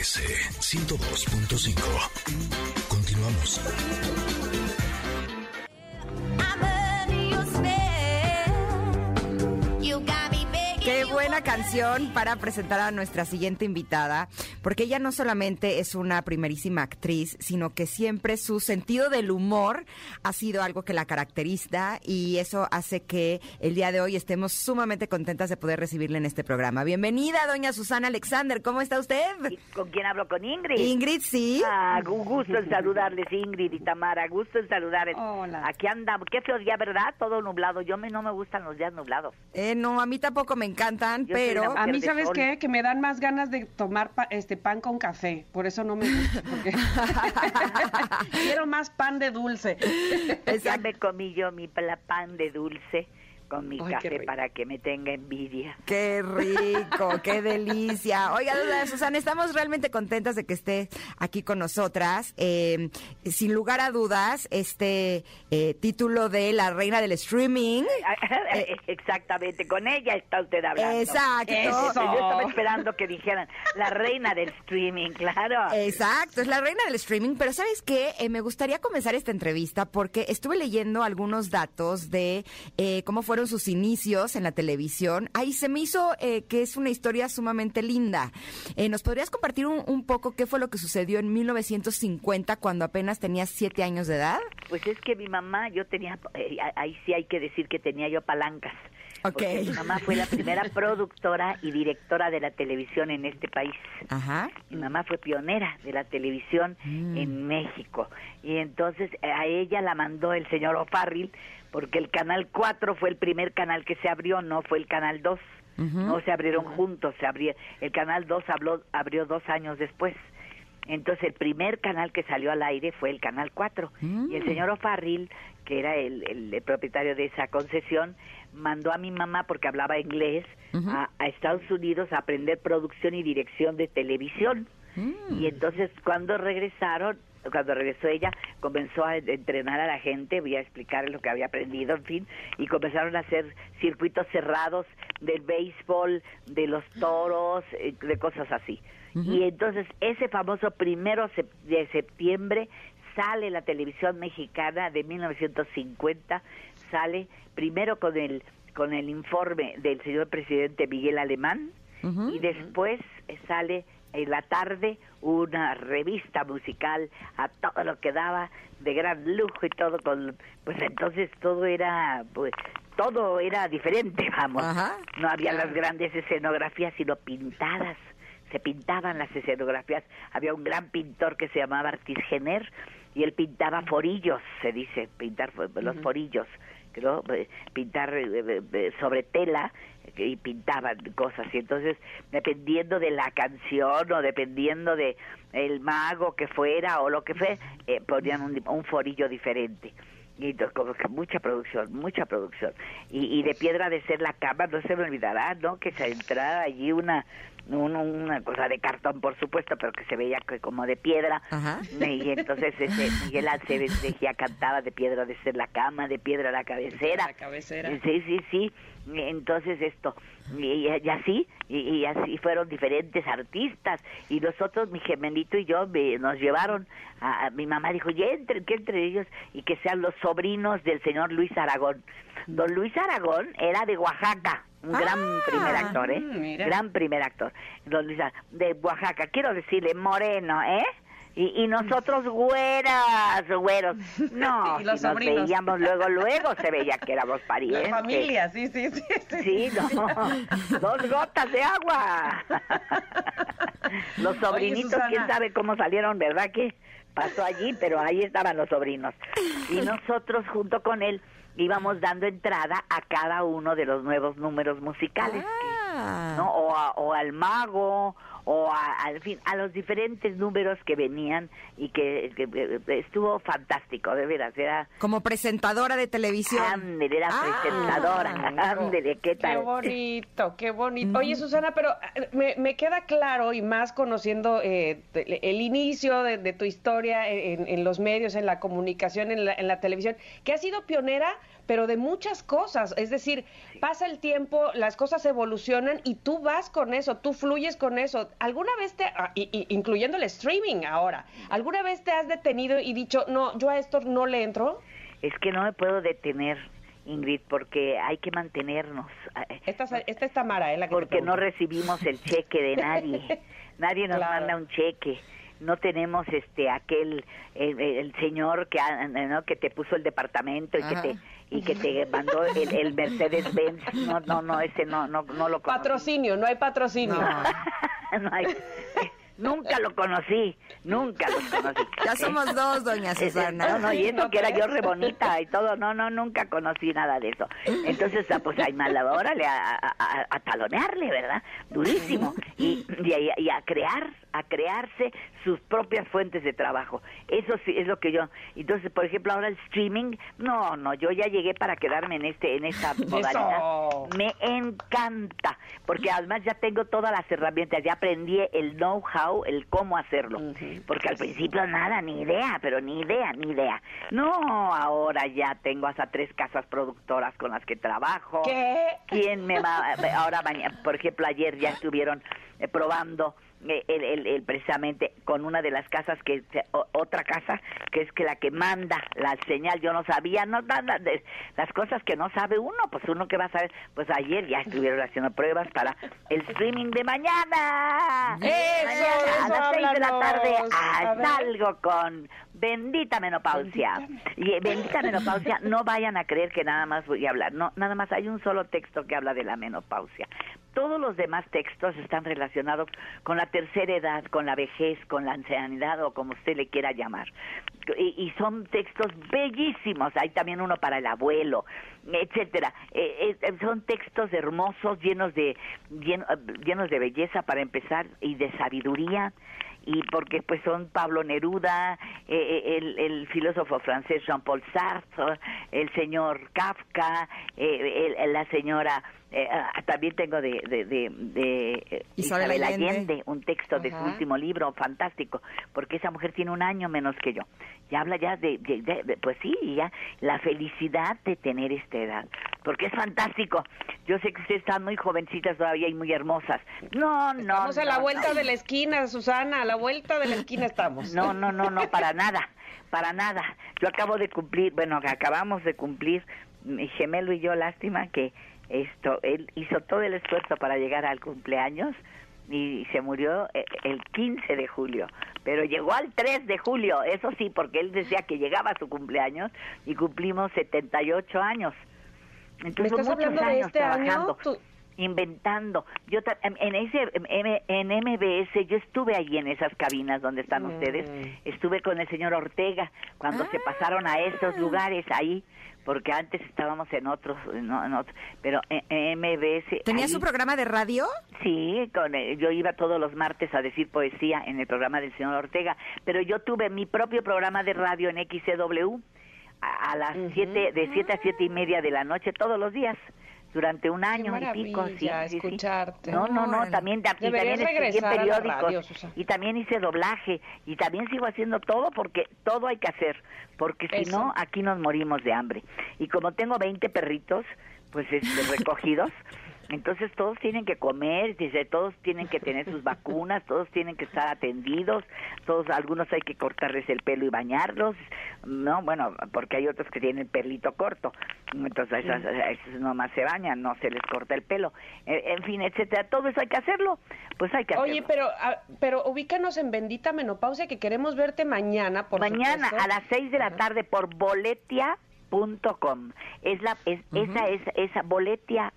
MBS 102.5. Continuamos. Qué buena canción para presentar a nuestra siguiente invitada, porque ella no solamente es una primerísima actriz, sino que siempre su sentido del humor ha sido algo que la caracteriza y eso hace que el día de hoy estemos sumamente contentas de poder recibirle en este programa. Bienvenida, doña Susana Alexander, ¿cómo está usted? ¿Y ¿Con quién hablo? ¿Con Ingrid? Ingrid, sí. Ah, gu- gusto en saludarles, Ingrid y Tamara. Gusto en saludarles. Hola. Aquí andamos. Qué feo día, ¿verdad? Todo nublado. Yo me, no me gustan los días nublados. Eh, no, a mí tampoco me encantan, Yo pero... A mí, ¿sabes sol. qué? Que me dan más ganas de tomar pa- este pan con café. Por eso no me gusta. porque- Quiero más pan de dulce. Ya me comí yo mi pla- pan de dulce con mi Ay, café para que me tenga envidia. Qué rico, qué delicia. Oiga, Susana, estamos realmente contentas de que esté aquí con nosotras. Eh, sin lugar a dudas, este eh, título de la reina del streaming. Eh, Exactamente, con ella está usted hablando. Exacto. Eso. Yo estaba esperando que dijeran la reina del streaming, claro. Exacto, es la reina del streaming, pero ¿sabes qué? Eh, me gustaría comenzar esta entrevista porque estuve leyendo algunos datos de eh, cómo fueron sus inicios en la televisión. Ahí se me hizo eh, que es una historia sumamente linda. Eh, ¿Nos podrías compartir un, poco qué fue lo que sucedió en 1950 cuando apenas tenías siete años de edad? Pues es que mi mamá, yo tenía, eh, ahí sí hay que decir que tenía yo palancas. Ok. Porque mi mamá fue la primera productora y directora de la televisión en este país. Ajá. Mi mamá fue pionera de la televisión Mm. en México. Y entonces eh, a ella la mandó el señor O'Farrill, porque el Canal 4 fue el primer canal que se abrió, no fue el Canal 2. Ujú. No se abrieron juntos, se abrió, el Canal 2 habló, abrió dos años después. Entonces el primer canal que salió al aire fue el Canal 4. Mm. Y el señor O'Farrill, que era el, el- el propietario de esa concesión, mandó a mi mamá, porque hablaba inglés, a, a Estados Unidos a aprender producción y dirección de televisión. Mm. Y entonces cuando regresaron, cuando regresó ella, comenzó a entrenar a la gente, voy a explicar lo que había aprendido, en fin, y comenzaron a hacer circuitos cerrados del béisbol, de los toros, eh, de cosas así. Y entonces ese famoso primero de septiembre sale la televisión mexicana de 1950, sale primero con el con el informe del señor presidente Miguel Alemán, y después sale en la tarde una revista musical a todo lo que daba de gran lujo y todo con pues entonces todo era pues todo era diferente vamos. Ajá. no había las grandes escenografías sino pintadas se pintaban las escenografías había un gran pintor que se llamaba Artis Gener y él pintaba forillos se dice pintar los forillos ¿no? Eh, pintar eh, eh, sobre tela y pintaban cosas y entonces dependiendo de la canción o dependiendo de el mago que fuera o lo que fue eh, ponían un, un forillo diferente y entonces, como que mucha producción, mucha producción. Y, y de piedra de ser la cama, no se me olvidará, ¿no? Que se entrara allí una, un- una cosa de cartón, por supuesto, pero que se veía que como de piedra. Ajá. Y entonces ese Miguel Aceves decía, cantaba de piedra de ser la cama, de piedra la cabecera. La cabecera. Sí, sí, sí. Entonces esto, y, y así, y, y así fueron diferentes artistas. Y nosotros, mi gemelito y yo, me- nos llevaron, a, a- mi mamá dijo, ya entre, que entre ellos, y que sean los sobrinos del señor Luis Aragón. Don Luis Aragón era de Oaxaca, un gran Ah, primer actor, ¿eh? mira. Gran primer actor. Don Luis Ar- de Oaxaca, quiero decirle, moreno, ¿eh? Y, y nosotros güeras, güeros. No, Y los si nos sobrinos. veíamos luego, luego se veía que éramos parientes. La familia, sí, sí, sí. Sí, no, dos gotas de agua. Los sobrinitos, quién sabe cómo salieron, ¿verdad? Que pasó allí, pero ahí estaban los sobrinos. Y nosotros, junto con él, íbamos dando entrada a cada uno de los nuevos números musicales. que- Ah. ¿no? O, a- o al mago, o a- al fin, a los diferentes números que venían y que, que- que estuvo fantástico, de veras, era... Como presentadora de televisión. Ándele, era Ah. presentadora, ándele, ¿qué tal? Qué bonito, qué bonito. Oye, Susana, pero eh, me, me queda claro y más conociendo eh, el inicio de, de tu historia en, en los medios, en la comunicación, en la, en la televisión, que has sido pionera, pero de muchas cosas. Es decir, pasa el tiempo, las cosas evolucionan y tú vas con eso, tú fluyes con eso. ¿Alguna vez te, ah, incluyendo el streaming ahora, ¿alguna vez te has detenido y dicho, no, yo a esto no le entro? Es que no me puedo detener. Ingrid, porque hay que mantenernos. Esta, esta es Tamara, ¿eh? La porque no recibimos el cheque de nadie. nadie nos manda un cheque no tenemos este aquel el, señor que ah, ¿no? que te puso el departamento y que te y que te mandó el, el Mercedes Benz no no no ese no no no lo patrocinio no hay patrocinio no hay Nunca lo conocí, nunca lo conocí. Ya somos dos, doña Susana. No, no, y eso que era yo re bonita y todo, no, no, nunca conocí nada de eso. Entonces, ah, pues hay mal, órale, a, a, a, talonearle, ¿verdad? Durísimo. Y, y, y a crear a crearse sus propias fuentes de trabajo. Eso sí es lo que yo. Entonces, por ejemplo, ahora el streaming, no, no, yo ya llegué para quedarme en este en esta modalidad. Me encanta, porque además ya tengo todas las herramientas, ya aprendí el know-how, el cómo hacerlo. Porque al principio nada, ni idea, pero ni idea, ni idea. No, ahora ya tengo hasta tres casas productoras con las que trabajo. ¿Qué? ¿Quién me va ahora por ejemplo, ayer ya estuvieron eh, probando eh, el, el, precisamente con una de las casas que otra casa que es que la que manda la señal. Yo no sabía no nada de las cosas que no sabe uno pues uno que va a saber. Pues ayer ya estuvieron haciendo pruebas para el streaming de mañana. Eso, a las seis de la tarde salgo con Bendita menopausia. Y eh, bendita menopausia, no vayan a creer que nada más voy a hablar. No, nada más hay un solo texto que habla de la menopausia. Todos los demás textos están relacionados con la tercera edad, con la vejez, con la ancianidad o como usted le quiera llamar. Y, son textos bellísimos. Hay también uno para el abuelo, etcétera. Eh, eh, son textos hermosos, llenos de llenos de belleza para empezar y de sabiduría y porque pues son Pablo Neruda, eh, eh, el, el, filósofo francés Jean-Paul Sartre, el señor Kafka, eh, la señora ah, también tengo de, de, de, Isabel, Allende. un texto de su último libro fantástico, porque esa mujer tiene un año menos que yo. Y habla ya de, pues sí, ya la felicidad de tener esta edad, porque es fantástico. Yo sé que ustedes están muy jovencitas todavía y muy hermosas. No, no. Estamos a la vuelta de la esquina, Susana, a la vuelta de la esquina estamos. No, no, no, no, para nada, para nada. Yo acabo de cumplir, bueno, acabamos de cumplir, mi gemelo y yo, lástima que esto, él hizo todo el esfuerzo para llegar al cumpleaños y se murió eh, el 15 de julio, pero llegó al 3 de julio, eso sí, porque él decía que llegaba a su cumpleaños y cumplimos 78 años. Entonces, ¿Me estás hablando de este trabajando. Inventando. Yo en ese en MBS yo estuve allí en esas cabinas donde están mm. ustedes. Estuve con el señor Ortega cuando se pasaron a esos ah. lugares ahí porque antes estábamos en otros, no, en otros pero en, MBS. ¿Tenía su programa de radio? Sí, con, yo iba todos los martes a decir poesía en el programa del señor Ortega, pero yo tuve mi propio programa de radio en XCW a, las siete, de 7 a siete y media de la noche todos los días durante un año y pico sí, escucharte. no no no también, también escribí periódicos y también hice doblaje y también sigo haciendo todo porque todo hay que hacer porque si no aquí nos morimos de hambre. Y como tengo 20 perritos pues este, recogidos entonces todos tienen que comer, dice, todos tienen que tener sus vacunas, todos tienen que estar atendidos, todos algunos hay que cortarles el pelo y bañarlos, no, bueno, porque hay otros que tienen pelito corto, entonces esos, esos nomás se bañan, no se les corta el pelo, e, en, fin, etcétera, todo eso hay que hacerlo, pues hay que hacerlo. Oye, pero pero ubícanos en Bendita Menopausia que queremos verte mañana, por Mañana a las seis de la tarde por boletia.com. Es la es, esa es esa boletia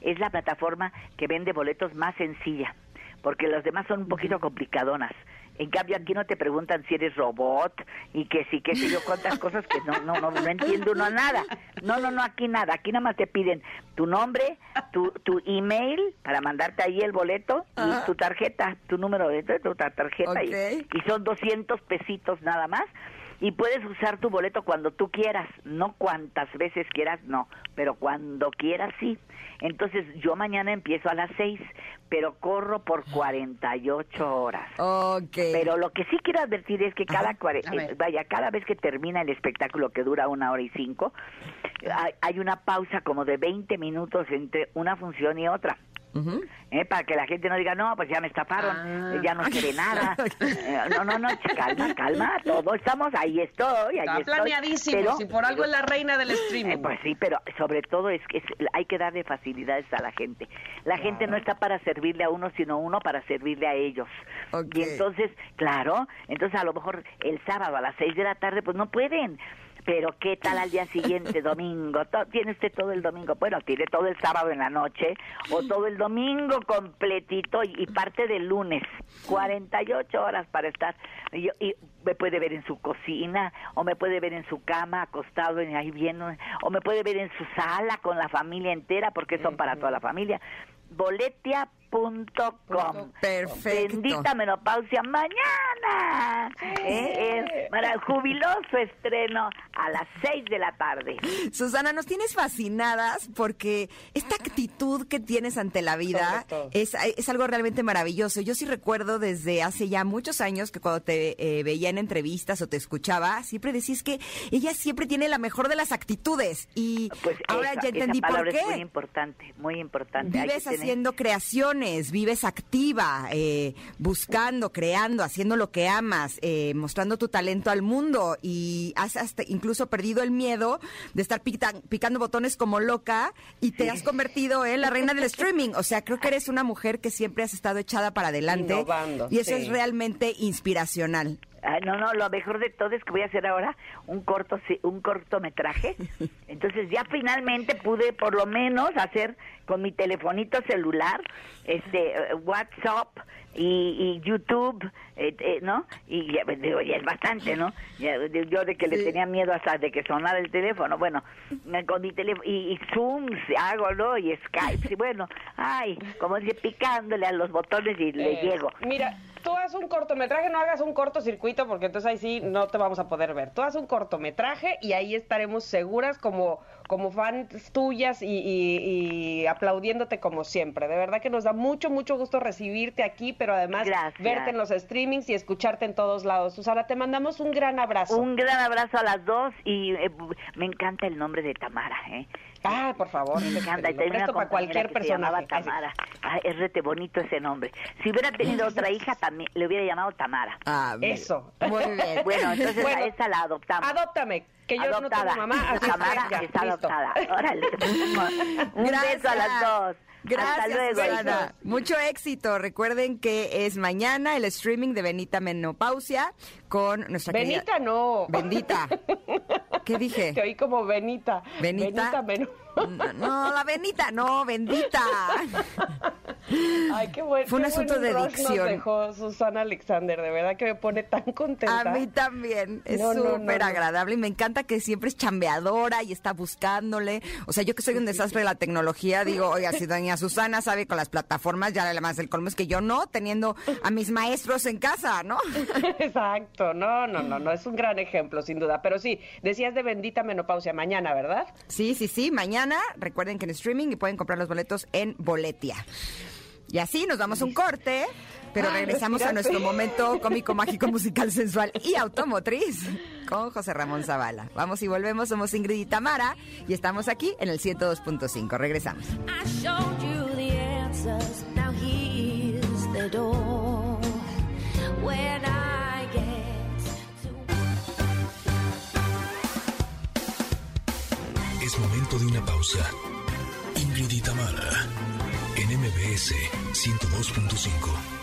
Es la plataforma que vende boletos más sencilla, porque los demás son un poquito complicadonas. En cambio, aquí no te preguntan si eres robot y que sí, que sé yo, cuántas cosas que no, no, no, no entiendo uno nada. No, no, no, aquí nada. Aquí nada más te piden tu nombre, tu, tu email para mandarte ahí el boleto y tu tarjeta, tu número de tu tarjeta. Y, y son 200 pesitos nada más y puedes usar tu boleto cuando tú quieras, no cuantas veces quieras, no, pero cuando quieras sí. Entonces yo mañana empiezo a las seis, pero corro por 48 horas. Okay. Pero lo que sí quiero advertir es que cada eh, vaya cada vez que termina el espectáculo que dura una hora y cinco, hay, hay una pausa como de 20 minutos entre una función y otra. ¿Eh? para que la gente no diga, no, pues ya me estafaron, Ah. eh, ya no quiere nada. Eh, no, no, no, calma, calma, todos estamos, ahí estoy, ahí Está estoy. planeadísimo, pero- si por algo es la reina del eh, streaming. pues sí, pero sobre todo es que es- hay que darle facilidades a la gente. La gente no está para servirle a uno, sino uno para servirle a ellos. Y entonces, claro, entonces a lo mejor el sábado a las seis de la tarde, pues no pueden. Pero qué tal al día siguiente, domingo, tiene usted todo el domingo, bueno, tiene todo el sábado en la noche o todo el domingo completito y, y parte del lunes, 48 horas para estar. Y, y me puede ver en su cocina o me puede ver en su cama acostado en ahí viendo o me puede ver en su sala con la familia entera porque son para toda la familia. Boletia.com Perfecto. Bendita menopausia mañana. ¿eh? Es para jubiloso estreno a las 6 de la tarde. Susana, nos tienes fascinadas porque esta actitud que tienes ante la vida es, es algo realmente maravilloso. Yo sí recuerdo desde hace ya muchos años que cuando te eh, veía en entrevistas o te escuchaba, siempre decís que ella siempre tiene la mejor de las actitudes. Y Pues ahora esa- ya entendí esa por qué. es muy importante, muy importante. Hay Vives que tener- haciendo vives activa, eh, buscando, creando, haciendo lo que amas, eh, mostrando tu talento al mundo y has hasta incluso perdido el miedo de estar pica- picando botones como loca y te has convertido en la reina del streaming. O sea, creo que eres una mujer que siempre has estado echada para adelante Innovando, y eso sí. es realmente inspiracional. Ay, no, no, lo mejor de todo es que voy a hacer ahora un corto un cortometraje. Entonces ya finalmente pude por lo menos hacer con mi telefonito celular este eh, WhatsApp y, y YouTube, eh, eh, ¿no? Y ya, pues, digo, ya es bastante, ¿no? Ya, yo de que le tenía miedo hasta de que sonara el teléfono, bueno, con mi teléfono y, y Zoom hago, ¿no? Y Skype, y bueno, ay, como dice, picándole a los botones y le Eh, llego. Mira, tú haz un cortometraje, no hagas un cortocircuito porque entonces ahí sí no te vamos a poder ver. Tú haz un cortometraje y ahí estaremos seguras como, como fans tuyas y, y- y aplaudiéndote como siempre. De verdad que nos da mucho, mucho gusto recibirte aquí, pero además Gracias. verte en los streamings y escucharte en todos lados. Susana, te mandamos un gran abrazo. Un gran abrazo a las dos y eh, me encanta el nombre de Tamara, ¿eh? Ah, por favor. Me encanta. Y Lo presto para cualquier personaje. Tamara. Ay, es rete bonito ese nombre. Si hubiera tenido otra hija, también le hubiera llamado Tamara. Ah, bien. Eso. Muy bien. Bueno, entonces Bueno, a esa la adoptamos. Adóptame, que yo adoptada. no tengo mamá. así que Tamara ya, está listo. adoptada. Órale. Un beso a las dos. Gracias, Hasta luego. Susana. Mucho éxito. Recuerden que es mañana el streaming de Benita Menopausia con nuestra querida- Benita no. Bendita. ¿Qué dije? Te oí como Benita. Benita. Benita No, no, la Benita, no, bendita. Ay, qué bueno. Fue un asunto de Nos dicción. dejó Susana Alexander, de verdad que me pone tan contenta. A mí también, es No, súper no. agradable y me encanta que siempre es chambeadora y está buscándole. O sea, yo que soy un desastre de la tecnología, digo, oiga, si doña Susana sabe con las plataformas, ya además el colmo es que yo no, teniendo a mis maestros en casa, ¿no? Exacto, no, no, no, no, es un gran ejemplo, sin duda. Pero sí, decías de bendita menopausia mañana, ¿verdad? Sí, sí, sí. Mañana recuerden que en streaming y pueden comprar los boletos en Boletia. Y así nos damos un corte, pero Ay, regresamos a nuestro momento cómico, mágico, musical, sensual y automotriz con José Ramón Zavala. Vamos y volvemos, somos Ingrid y Tamara y estamos aquí en el 102.5. Regresamos. I de una pausa. Ingrid y en MBS 102.5.